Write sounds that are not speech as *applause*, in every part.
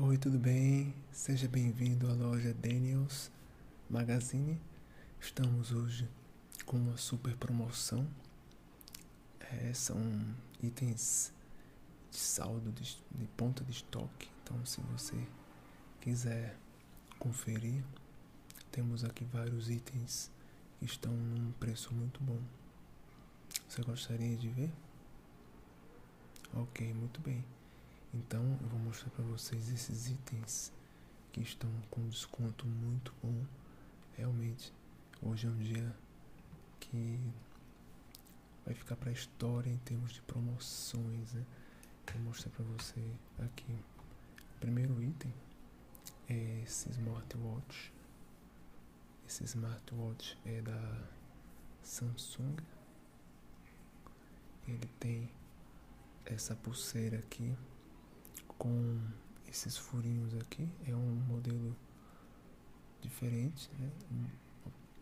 Oi, tudo bem? Seja bem-vindo à loja Daniels Magazine. Estamos hoje com uma super promoção. É, são itens de saldo de, de ponta de estoque. Então, se você quiser conferir, temos aqui vários itens que estão num preço muito bom. Você gostaria de ver? Ok, muito bem. Então eu vou mostrar para vocês esses itens que estão com desconto muito bom. Realmente, hoje é um dia que vai ficar para a história em termos de promoções. Né? Vou mostrar para você aqui. O primeiro item é esse smartwatch. Esse smartwatch é da Samsung. Ele tem essa pulseira aqui com esses furinhos aqui. É um modelo diferente, né?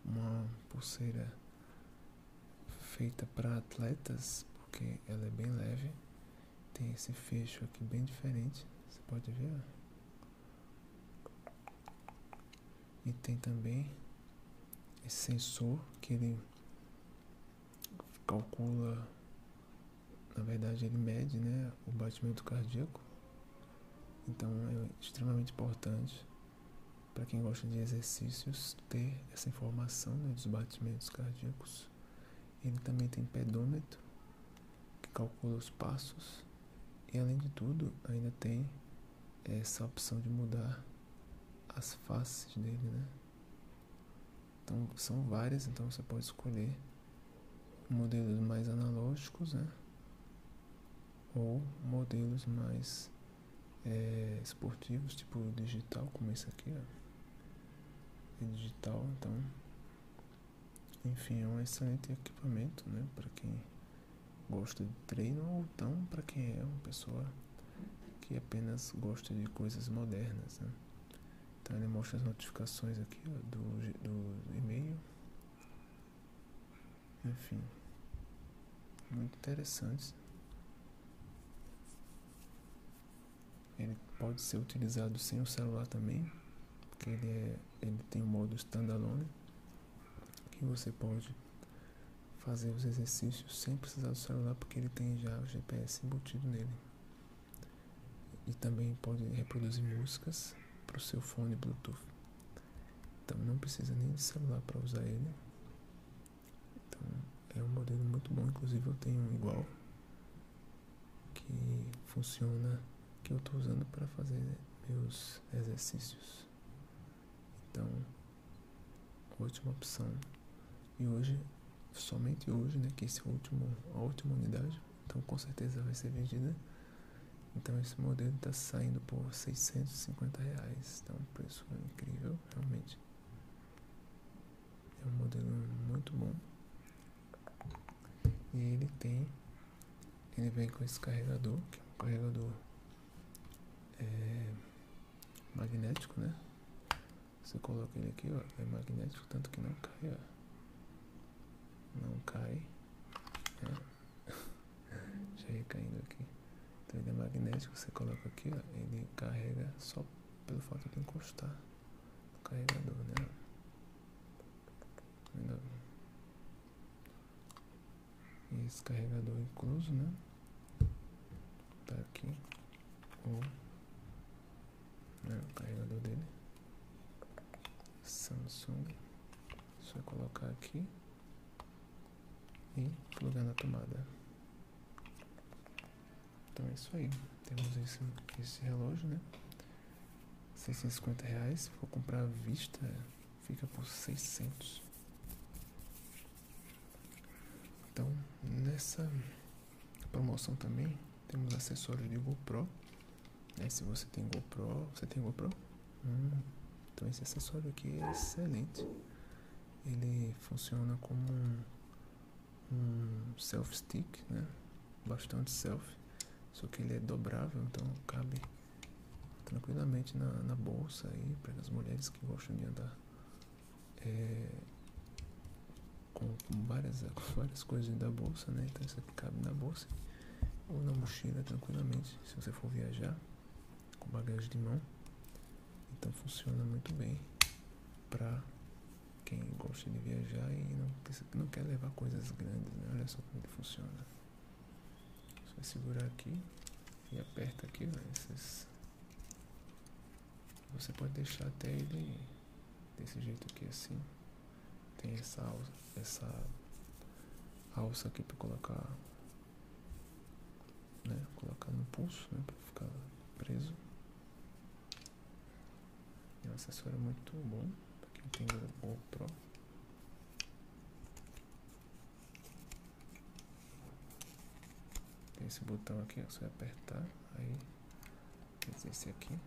Uma pulseira feita para atletas, porque ela é bem leve. Tem esse fecho aqui bem diferente, você pode ver. E tem também esse sensor que ele calcula, na verdade ele mede, né, o batimento cardíaco então é extremamente importante para quem gosta de exercícios ter essa informação né, dos batimentos cardíacos. Ele também tem pedômetro que calcula os passos e além de tudo ainda tem essa opção de mudar as faces dele, né? Então são várias, então você pode escolher modelos mais analógicos, né? Ou modelos mais é, esportivos, tipo digital, como esse aqui, ó. É digital, então. Enfim, é um excelente equipamento, né? Para quem gosta de treino ou então para quem é uma pessoa que apenas gosta de coisas modernas, né? Então ele mostra as notificações aqui ó, do, do e-mail. Enfim, muito interessantes. Ele pode ser utilizado sem o celular também, porque ele, é, ele tem o um modo standalone, que você pode fazer os exercícios sem precisar do celular, porque ele tem já o GPS embutido nele. E também pode reproduzir músicas para o seu fone Bluetooth. Então não precisa nem de celular para usar ele. Então é um modelo muito bom, inclusive eu tenho um igual que funciona que eu estou usando para fazer meus exercícios. Então, ótima opção. E hoje, somente hoje, né, que esse é último, a última unidade, então com certeza vai ser vendida. Então esse modelo está saindo por 650 reais. Então um preço incrível, realmente. É um modelo muito bom. E ele tem. Ele vem com esse carregador, que é um carregador é magnético, né? Você coloca ele aqui, ó, é magnético, tanto que não cai, ó. Não cai. Né? *laughs* Já ia caindo aqui. Então ele é magnético, você coloca aqui, ó, ele carrega só pelo fato de encostar no carregador, né? Esse carregador incluso, né? Tá aqui. Né, o carregador dele. Samsung. Só colocar aqui e plugar na tomada. Então é isso aí. Temos esse, esse relógio, né? 650 reais. Se for comprar à vista, fica por 600. Então, nessa promoção também temos acessórios de GoPro Aí se você tem GoPro, você tem GoPro? Hum, então esse acessório aqui é excelente. Ele funciona como um, um self stick, né? Bastante self. Só que ele é dobrável, então cabe tranquilamente na, na bolsa aí para as mulheres que gostam de andar é, com, com, várias, *laughs* com várias coisas da bolsa, né? Então isso aqui cabe na bolsa ou na mochila tranquilamente se você for viajar com bagagem de mão. Então funciona muito bem para quem gosta de viajar e não, não quer levar coisas grandes, né? Olha só como ele funciona. Você vai segurar aqui e aperta aqui, né? Esses... Você pode deixar até ele desse jeito aqui assim. Tem essa alça, essa alça aqui para colocar né, colocar no pulso, né, para ficar preso. É um acessório muito bom para quem tem o GoPro. Tem esse botão aqui, ó, você apertar, aí esse aqui.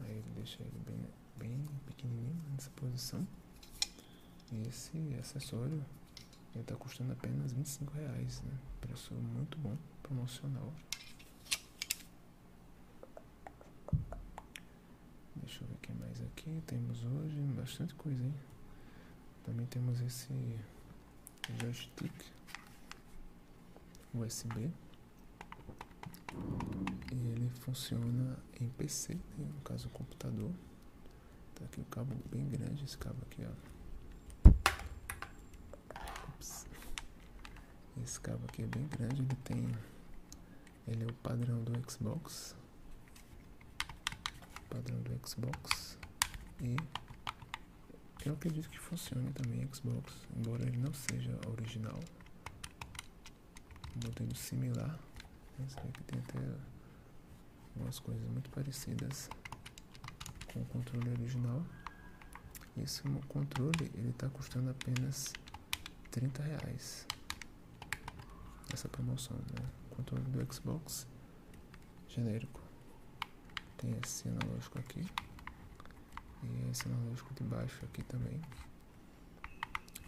Aí ele deixa ele bem, bem pequenininho nessa posição. E esse acessório ele está custando apenas 25 reais, né? Preço muito bom, promocional. Deixa eu ver o que Temos hoje bastante coisa, hein? Também temos esse joystick USB. E ele funciona em PC, né? no caso computador. Tá aqui o cabo bem grande, esse cabo aqui, ó. Esse cabo aqui é bem grande, ele tem. Ele é o padrão do Xbox. Padrão do Xbox. E eu acredito que funcione também Xbox, embora ele não seja original. Um modelo similar. Esse aqui tem até algumas coisas muito parecidas com o controle original. Esse controle ele está custando apenas 30 reais essa promoção, né? Controle do Xbox genérico. Tem esse analógico aqui e esse analógico de baixo aqui também.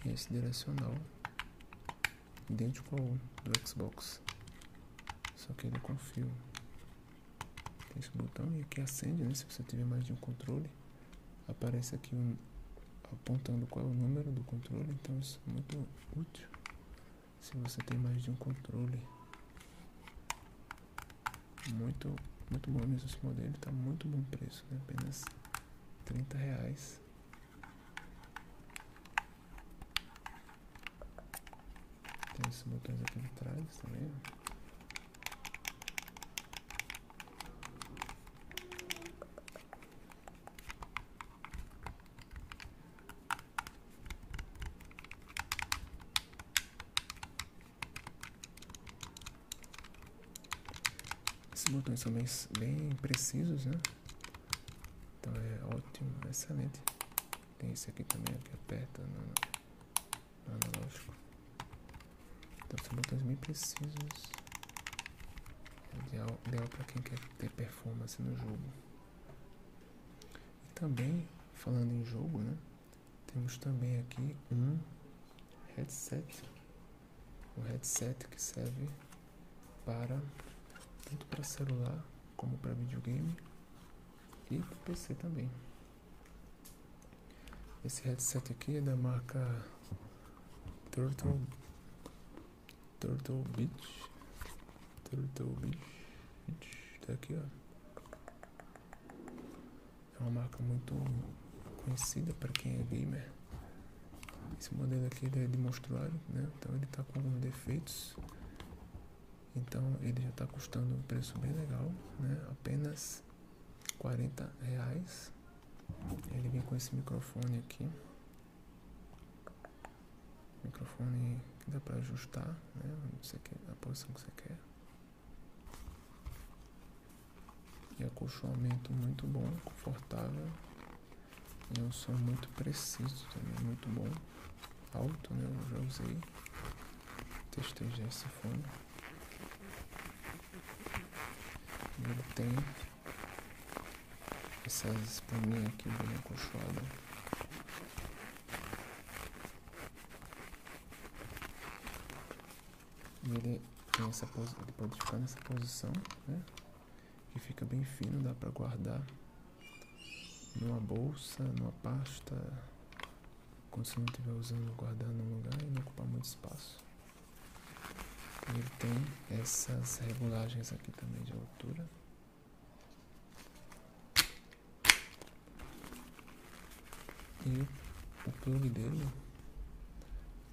E esse direcional idêntico ao do Xbox, só que ele é com fio. Tem esse botão e aqui acende, né? Se você tiver mais de um controle, aparece aqui um apontando qual é o número do controle, então isso é muito útil se você tem mais de um controle. Muito, muito bom mesmo esse modelo, está muito bom preço, né? apenas 30 reais. Tem esses botões aqui atrás também. Esses botões são bem, bem precisos, né? Ótimo, excelente. Tem esse aqui também, que aperta no, no analógico. Então são botões bem precisos. É ideal, ideal para quem quer ter performance no jogo. E também, falando em jogo, né? Temos também aqui um headset. Um headset que serve para tanto para celular como para videogame e para PC também. Esse headset aqui é da marca Turtle Turtle Beach Turtle Beach tá aqui ó é uma marca muito conhecida para quem é gamer esse modelo aqui é de monstruário né então ele tá com alguns defeitos então ele já está custando um preço bem legal, né? Apenas 40 reais. Ele vem com esse microfone aqui. Microfone que dá para ajustar, né? Você quer, a posição que você quer. E acolchoamento muito bom, confortável. E um som muito preciso também, muito bom. Alto, né? Eu já usei. Testei já esse fone. ele tem essas espuminhas aqui bem acolchoadas. E ele tem essa ele pode ficar nessa posição, né? Que fica bem fino, dá para guardar numa bolsa, numa pasta, quando você não estiver usando, guardar num lugar e não ocupar muito espaço. Ele tem essas regulagens aqui também de altura. E o plug dele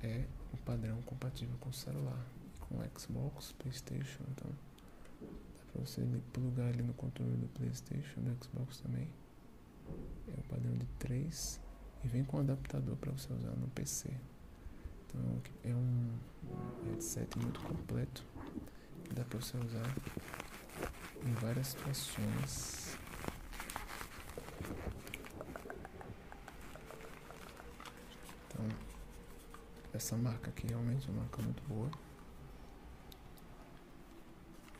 é o padrão compatível com o celular, com o Xbox, Playstation, então dá pra você plugar ele no controle do Playstation, do Xbox também. É o padrão de 3 e vem com um adaptador para você usar no PC. Então é um headset muito completo que dá para você usar em várias situações. Então essa marca aqui realmente é uma marca muito boa.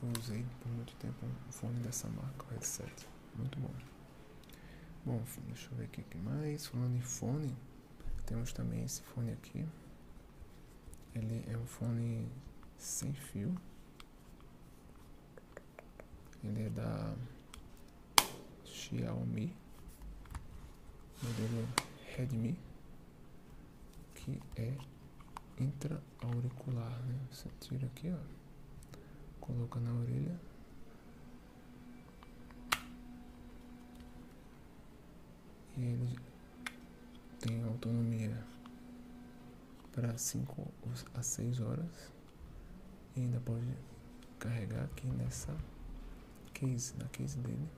Eu usei por muito tempo um fone dessa marca, o headset. Muito bom. Bom, deixa eu ver aqui que mais. Falando em fone, temos também esse fone aqui. Ele é um fone sem fio. Ele é da Xiaomi, modelo Redmi, que é intra-auricular, né? Você tira aqui, ó, coloca na orelha e ele tem autonomia para 5 a 6 horas e ainda pode carregar aqui nessa case, na case dele.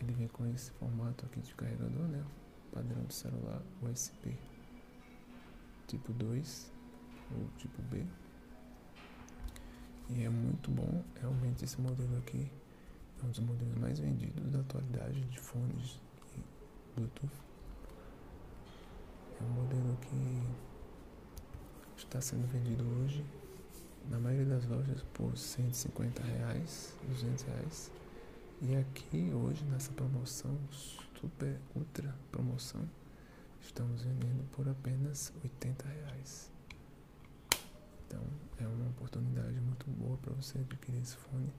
Ele vem com esse formato aqui de carregador, né? Padrão de celular USB tipo 2 ou tipo B. E é muito bom, realmente esse modelo aqui é um dos modelos mais vendidos da atualidade de fones Bluetooth. É um modelo que está sendo vendido hoje na maioria das lojas por 150 reais, 200 reais. E aqui hoje nessa promoção, super ultra promoção, estamos vendendo por apenas 80 reais. Então é uma oportunidade muito boa para você adquirir esse fone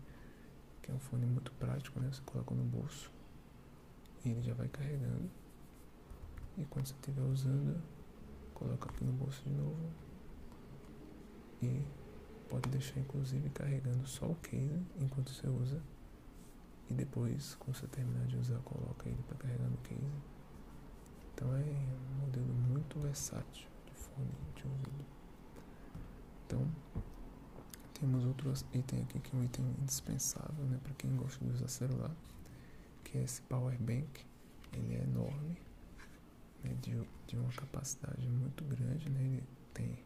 que é um fone muito prático, né? Você coloca no bolso e ele já vai carregando. E quando você estiver usando, coloca aqui no bolso de novo e pode deixar inclusive carregando só o case enquanto você usa e depois quando você terminar de usar coloca ele para carregar no case. Então é um modelo muito versátil de fone de ouvido. Então temos outro item aqui que é um item indispensável né, para quem gosta de usar celular, que é esse power bank. Ele é enorme, né, de, de uma capacidade muito grande, né, ele tem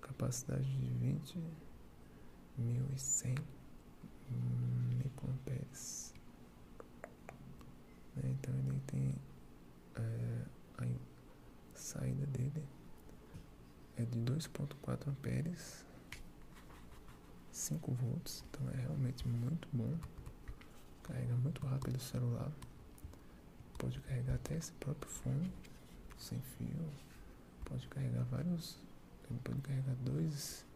capacidade de 20.100 microamperes. Né, então ele tem é, a saída dele é de 2.4 amperes 5 volts, então é realmente muito bom. Carrega muito rápido o celular. Pode carregar até esse próprio fone sem fio. Pode carregar vários. Ele pode carregar dois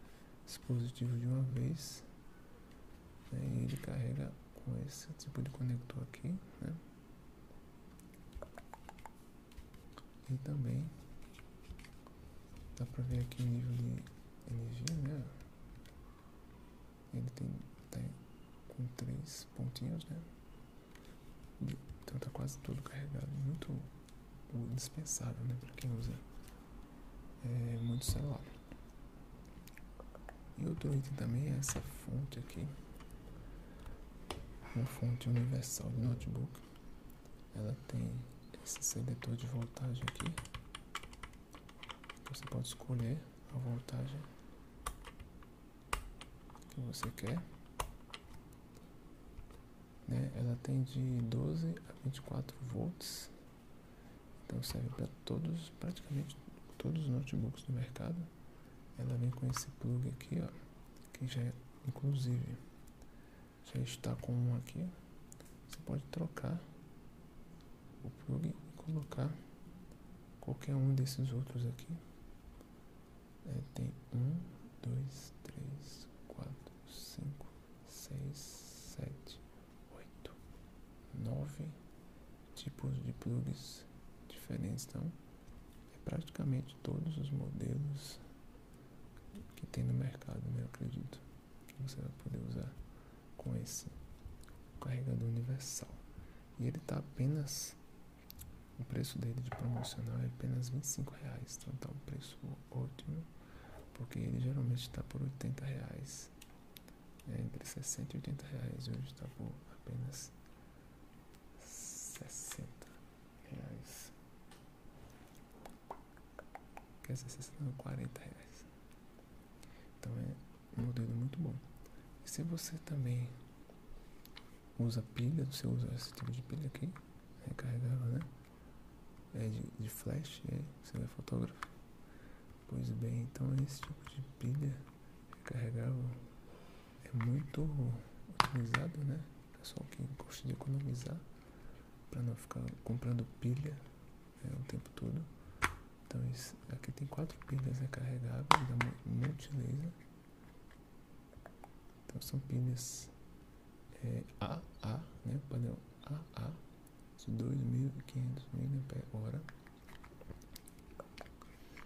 dispositivos de uma vez. Né? E ele carrega com esse tipo de conector aqui. Né? E também dá pra ver aqui o nível de energia, né? Ele tem, tá com três pontinhos, né? Então tá quase todo carregado. Muito indispensável, né? Pra quem usa é, muito celular. E outro item também é essa fonte aqui. Uma fonte universal de notebook. Ela tem esse seletor de voltagem aqui. Você pode escolher a voltagem que você quer. Né? Ela tem de 12 a 24 volts. Então serve para todos, praticamente todos os notebooks do mercado. Ela vem com esse plug aqui, ó, que já é, inclusive já está com um aqui. Você pode trocar o plug e colocar qualquer um desses outros aqui. É, tem um, dois, três, quatro, cinco, seis, sete, oito, nove tipos de plugs diferentes. Então, é praticamente todos os modelos que tem no mercado, né? Eu acredito que você vai poder usar com esse carregador universal. E ele está apenas O preço dele de promocional é apenas 25 reais. Então tá um preço ótimo. Porque ele geralmente está por 80 reais. É entre 60 e 80 reais. Hoje está por apenas 60 reais. Quer dizer, 60 não, 40 reais. Então é um modelo muito bom. E se você também usa pilha, você usa esse tipo de pilha aqui, recarregável, né? É de, de flash, é, você é fotógrafo. Pois bem, então esse tipo de pilha recarregável é muito utilizado, né? Pessoal que gosta de economizar para não ficar comprando pilha né, o tempo todo. Então esse, aqui tem quatro pilhas recarregáveis da Multilaser. Então são pilhas é, AA, né? Padrão AA de 2.500 mAh.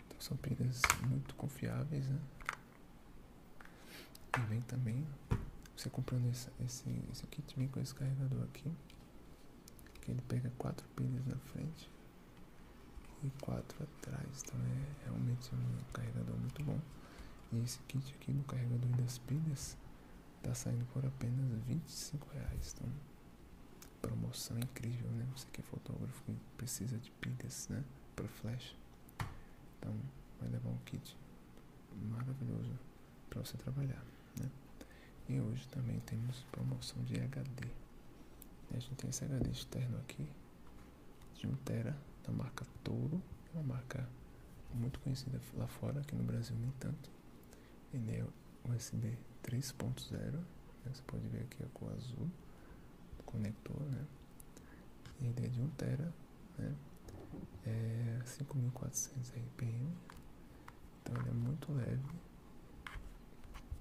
Então são pilhas muito confiáveis, né? E vem também, você comprando esse, esse, esse kit, vem com esse carregador aqui, que ele pega quatro pilhas na frente e quatro atrás. Então é realmente um carregador muito bom. E esse kit aqui no carregador das pilhas tá saindo por apenas 25 reais. Então, promoção incrível, né? Você que é fotógrafo e precisa de pilhas, né? Para flash. Então, vai levar um kit maravilhoso para você trabalhar, né? E hoje também temos promoção de HD. E a gente tem esse HD externo aqui de 1 tera da marca Touro, uma marca muito conhecida lá fora, aqui no Brasil nem tanto. Ele é USB 3.0, né? você pode ver aqui a cor azul do conector, né? Ele é de 1 tera, né? É 5400 RPM, então ele é muito leve,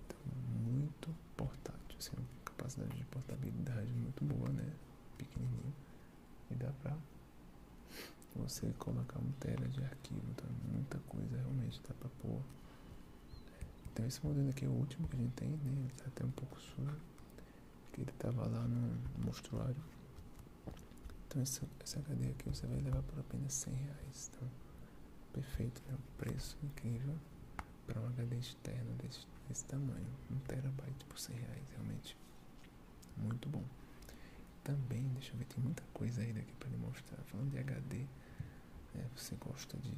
então muito portátil, assim, capacidade de portabilidade muito boa, né? Pequenininho e dá pra você colocar um tera de arquivo, então muita coisa realmente dá pra pôr então esse modelo aqui é o último que a gente tem, né? Ele tá até um pouco sujo. Porque ele tava lá no mostruário. Então esse, esse HD aqui você vai levar por apenas 100 reais. Então, perfeito, né? Um preço incrível para um HD externo desse, desse tamanho. 1 terabyte por 100 reais, realmente. Muito bom. Também, deixa eu ver, tem muita coisa aí daqui para lhe mostrar. Falando de HD, né? Você gosta de.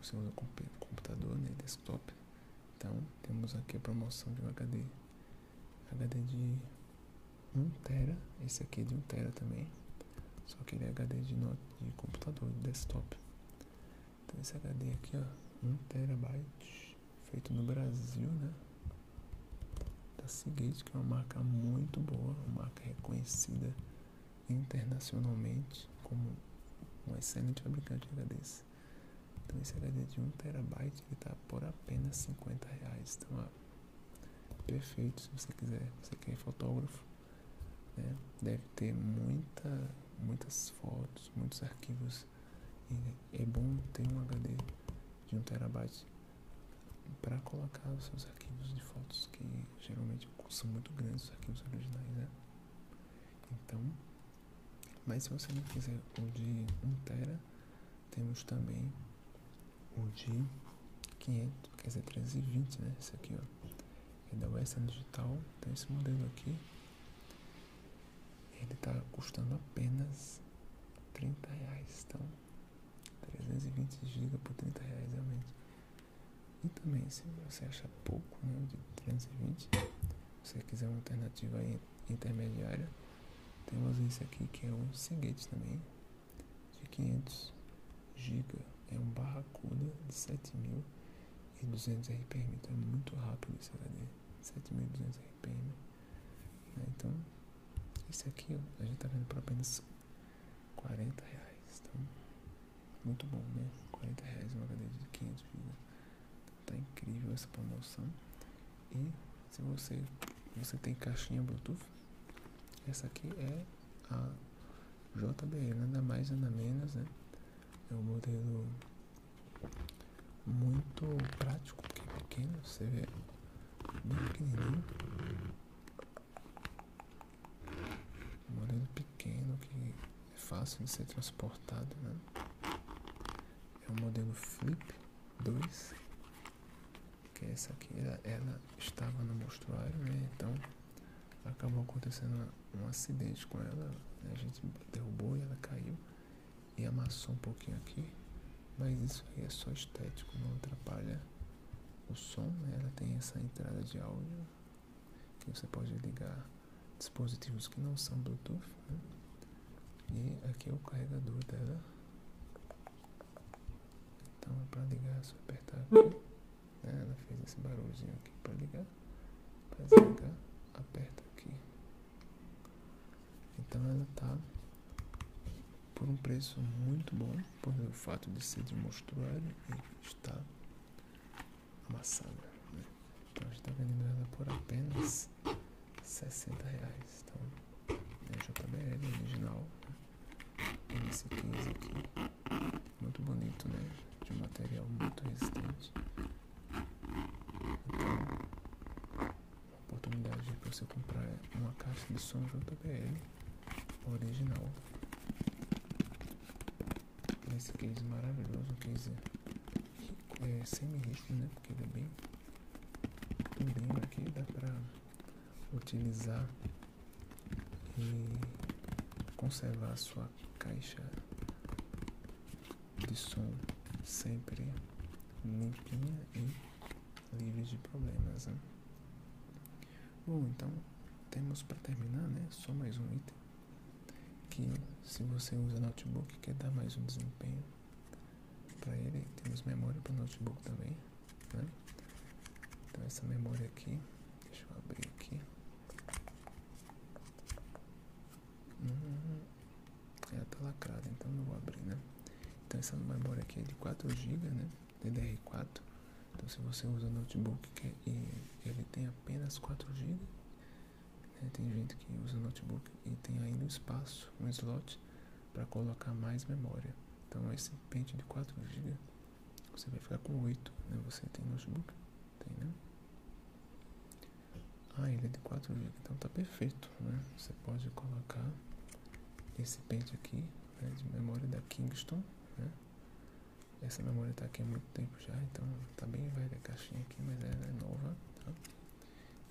Você usa computador, né? Desktop então, temos aqui a promoção de um HD. HD de 1 tera, esse aqui é de 1 tera também. Só que ele é HD de, not de computador, de desktop. Então esse HD aqui, ó, 1 terabyte, feito no Brasil, né? Da Seagate, que é uma marca muito boa, uma marca reconhecida internacionalmente como um excelente fabricante de HDs. Então esse HD de 1 terabyte ele tá por apenas 50 reais. Então, ó, perfeito se você quiser. Você que é fotógrafo, né? Deve ter muita, muitas fotos, muitos arquivos. E é bom ter um HD de 1 terabyte para colocar os seus arquivos de fotos que geralmente são muito grandes os arquivos originais, né? Então, mas se você não quiser o de 1 tera, temos também o de 500, quer dizer 320, né? Esse aqui, ó. É da Western Digital. Então esse modelo aqui, ele tá custando apenas 30 reais. Então, 320 GB por 30 reais realmente. E também, se você achar pouco, né, de 320, se você quiser uma alternativa intermediária, temos esse aqui que é um Seagate também, de 500 GB é um Barracuda de 7200 RPM, então é muito rápido esse HD, 7200 RPM. Né? Então, esse aqui ó, a gente tá vendo por apenas 40 reais, então muito bom, né? 40 reais um HD de 500 GB. Tá incrível essa promoção. E se você, você tem caixinha Bluetooth, essa aqui é a JBL, nada mais nada menos, né? É um modelo muito prático, porque é pequeno, você vê bem pequenininho. Um modelo pequeno que é fácil de ser transportado, né? É um modelo Flip 2, que é essa aqui, ela, ela estava no mostruário, né? Então acabou acontecendo um acidente com ela, né? a gente derrubou e ela caiu e amassou um pouquinho aqui, mas isso aí é só estético, não atrapalha o som, né? ela tem essa entrada de áudio que você pode ligar dispositivos que não são Bluetooth, né? E aqui é o carregador dela. Então é para ligar, é só apertar aqui, né? ela fez esse barulhinho aqui para ligar, para desligar, aperta aqui. Então ela tá por um preço muito bom, por o fato de ser de mostruário e estar amassada. Né? Então a gente está vendendo ela por apenas 60 reais. Então é JBL original. Né? Esse 15 aqui. Muito bonito, né? De um material muito resistente. Então, oportunidade para você comprar uma caixa de som JBL original. Esse case maravilhoso, um case é, semi-rígido, né? Porque ele é bem durinho aqui, dá pra utilizar e conservar sua caixa de som sempre limpinha e livre de problemas. Né? Bom, então temos para terminar, né? Só mais um item que se você usa notebook quer dar mais um desempenho para ele, temos memória para notebook também, né? Então essa memória aqui, deixa eu abrir aqui. Ela tá lacrada, então não vou abrir, né? Então essa memória aqui é de 4 GB, né? DDR4. Então se você usa notebook que, e ele tem apenas 4 GB, né? Tem gente que usa notebook e tem ainda um espaço, um slot para colocar mais memória. Então esse pente de 4 GB você vai ficar com 8, né? Você tem notebook? Tem, né? Ah, ele é de 4 GB, então tá perfeito, né? Você pode colocar esse pente aqui né, de memória da Kingston, né? Essa memória tá aqui há muito tempo já, então tá bem velha a caixinha aqui, mas ela é nova, tá?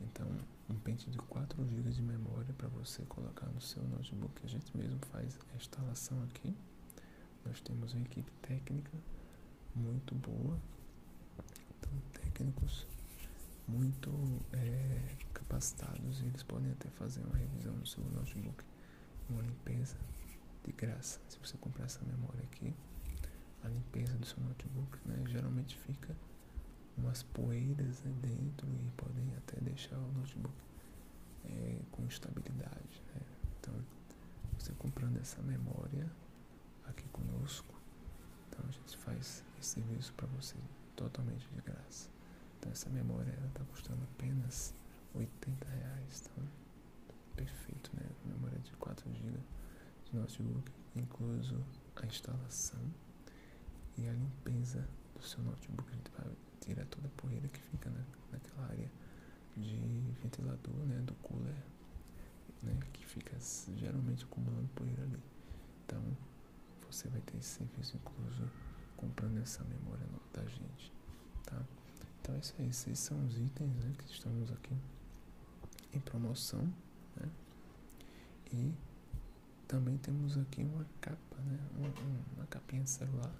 Então, um pente de 4 GB de memória para você colocar no seu notebook. A gente mesmo faz a instalação aqui. Nós temos uma equipe técnica muito boa, então, técnicos muito é, capacitados eles podem até fazer uma revisão no seu notebook, uma limpeza de graça. Se você comprar essa memória aqui, a limpeza do seu notebook, né, geralmente fica umas poeiras né, dentro e podem até deixar o notebook é, com instabilidade. Né? Então, você comprando essa memória aqui conosco, então a gente faz esse serviço para você totalmente de graça. Então essa memória está custando apenas 80 reais. Então, perfeito, né? Memória de 4 GB de notebook, incluso a instalação e a limpeza do seu notebook. A gente vai tirar toda a poeira que fica na, naquela área de ventilador, né, do cooler, né, que fica geralmente acumulando poeira ali. Então, você vai ter esse serviço incluso comprando essa memória da gente, tá? Então, é isso aí. Esses são os itens né, que estamos aqui em promoção, né? E também temos aqui uma capa, né? Uma, uma capinha de celular,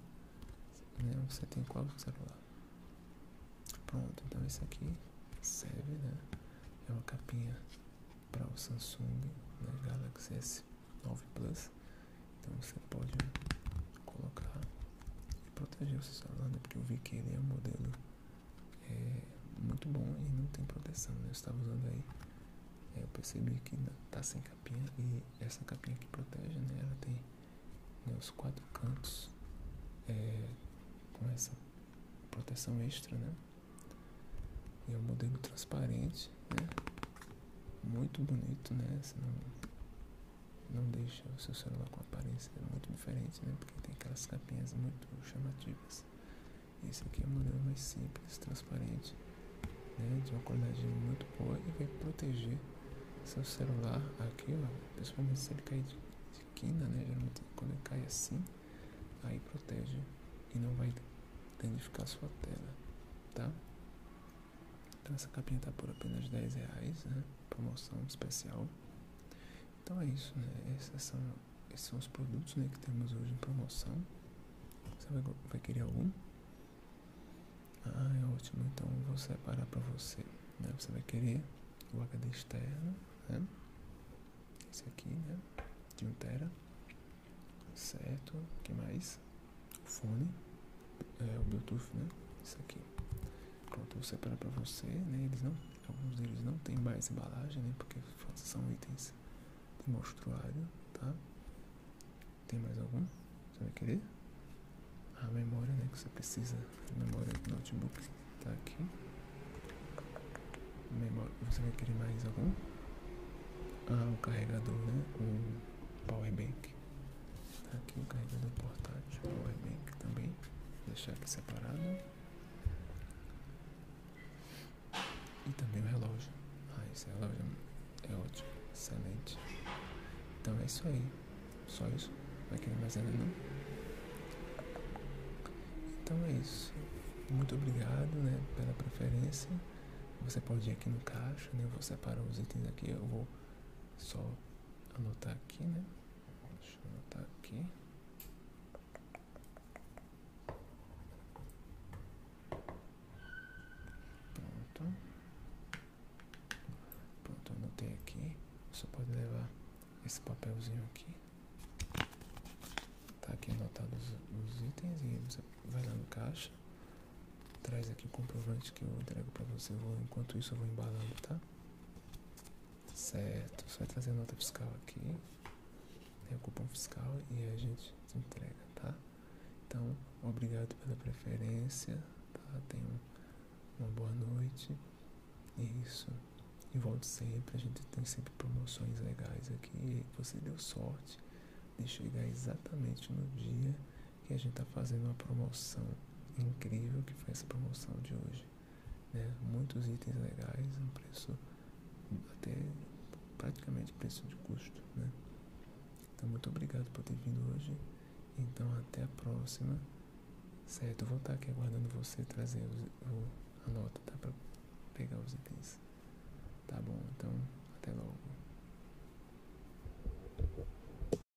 né? Você tem qual celular? Pronto, então esse aqui serve, né? É uma capinha para o Samsung né? Galaxy S9 Plus. Então você pode colocar e proteger o seu celular, né? Porque eu vi que ele é um modelo é, muito bom e não tem proteção, né? Eu estava usando aí. É, eu percebi que tá sem capinha e essa capinha que protege, né? Ela tem né, os quatro cantos é, com essa proteção extra, né? E é um modelo transparente, né? Muito bonito, né? Você não, não deixa o seu celular com aparência muito diferente, né? Porque tem aquelas capinhas muito chamativas. Esse aqui é um modelo mais simples, transparente, né? De uma qualidade muito boa e vai proteger seu celular aqui, ó. Principalmente se ele cair de, de quina, né? Geralmente quando ele cai assim, aí protege e não vai danificar sua tela, tá? Então essa capinha tá por apenas 10 reais, né? Promoção especial. Então é isso, né? Esses são, esses são os produtos né, que temos hoje em promoção. Você vai, vai querer algum? Ah, é ótimo. Então vou separar para você. Né? Você vai querer o HD externo, né? Esse aqui, né? De 1 tera. Certo. O que mais? O fone. É, o Bluetooth, né? Isso aqui. Pronto, vou separar para você, né? Eles não, alguns deles não tem mais embalagem, né? Porque são itens de mostruário, tá? Tem mais algum? Você vai querer? A memória, né? Que você precisa. A memória do notebook tá aqui. Memória. Você vai querer mais algum? Ah, o carregador, né? O power bank. Tá aqui o carregador portátil, power bank também. Vou deixar aqui separado. E também o relógio. Ah, esse relógio é ótimo, excelente. Então é isso aí. Só isso. Vai querer mais nada não? Então é isso. Muito obrigado né, pela preferência. Você pode ir aqui no caixa, né? Eu vou separar os itens aqui. Eu vou só anotar aqui, né? Deixa eu anotar aqui. Pronto. Pronto, anotei aqui. Você pode levar esse papelzinho aqui. Tá aqui anotado os, os itens e você vai lá no caixa. Traz aqui o comprovante que eu entrego pra você. Eu vou, enquanto isso eu vou embalando, tá? Certo. Vai trazer a nota fiscal aqui. Tem o cupom fiscal e a gente te entrega, tá? Então, obrigado pela preferência, tá? Tenha uma boa noite. Isso. E volte sempre. A gente tem sempre promoções legais aqui. E você deu sorte de chegar exatamente no dia que a gente está fazendo uma promoção incrível, que foi essa promoção de hoje. Né? Muitos itens legais, um preço até praticamente preço de custo. Né? Então, muito obrigado por ter vindo hoje. Então, até a próxima. Certo, eu vou estar aqui aguardando você trazer os, o, a nota, tá? Pra pegar os itens. Tá bom, então, até logo.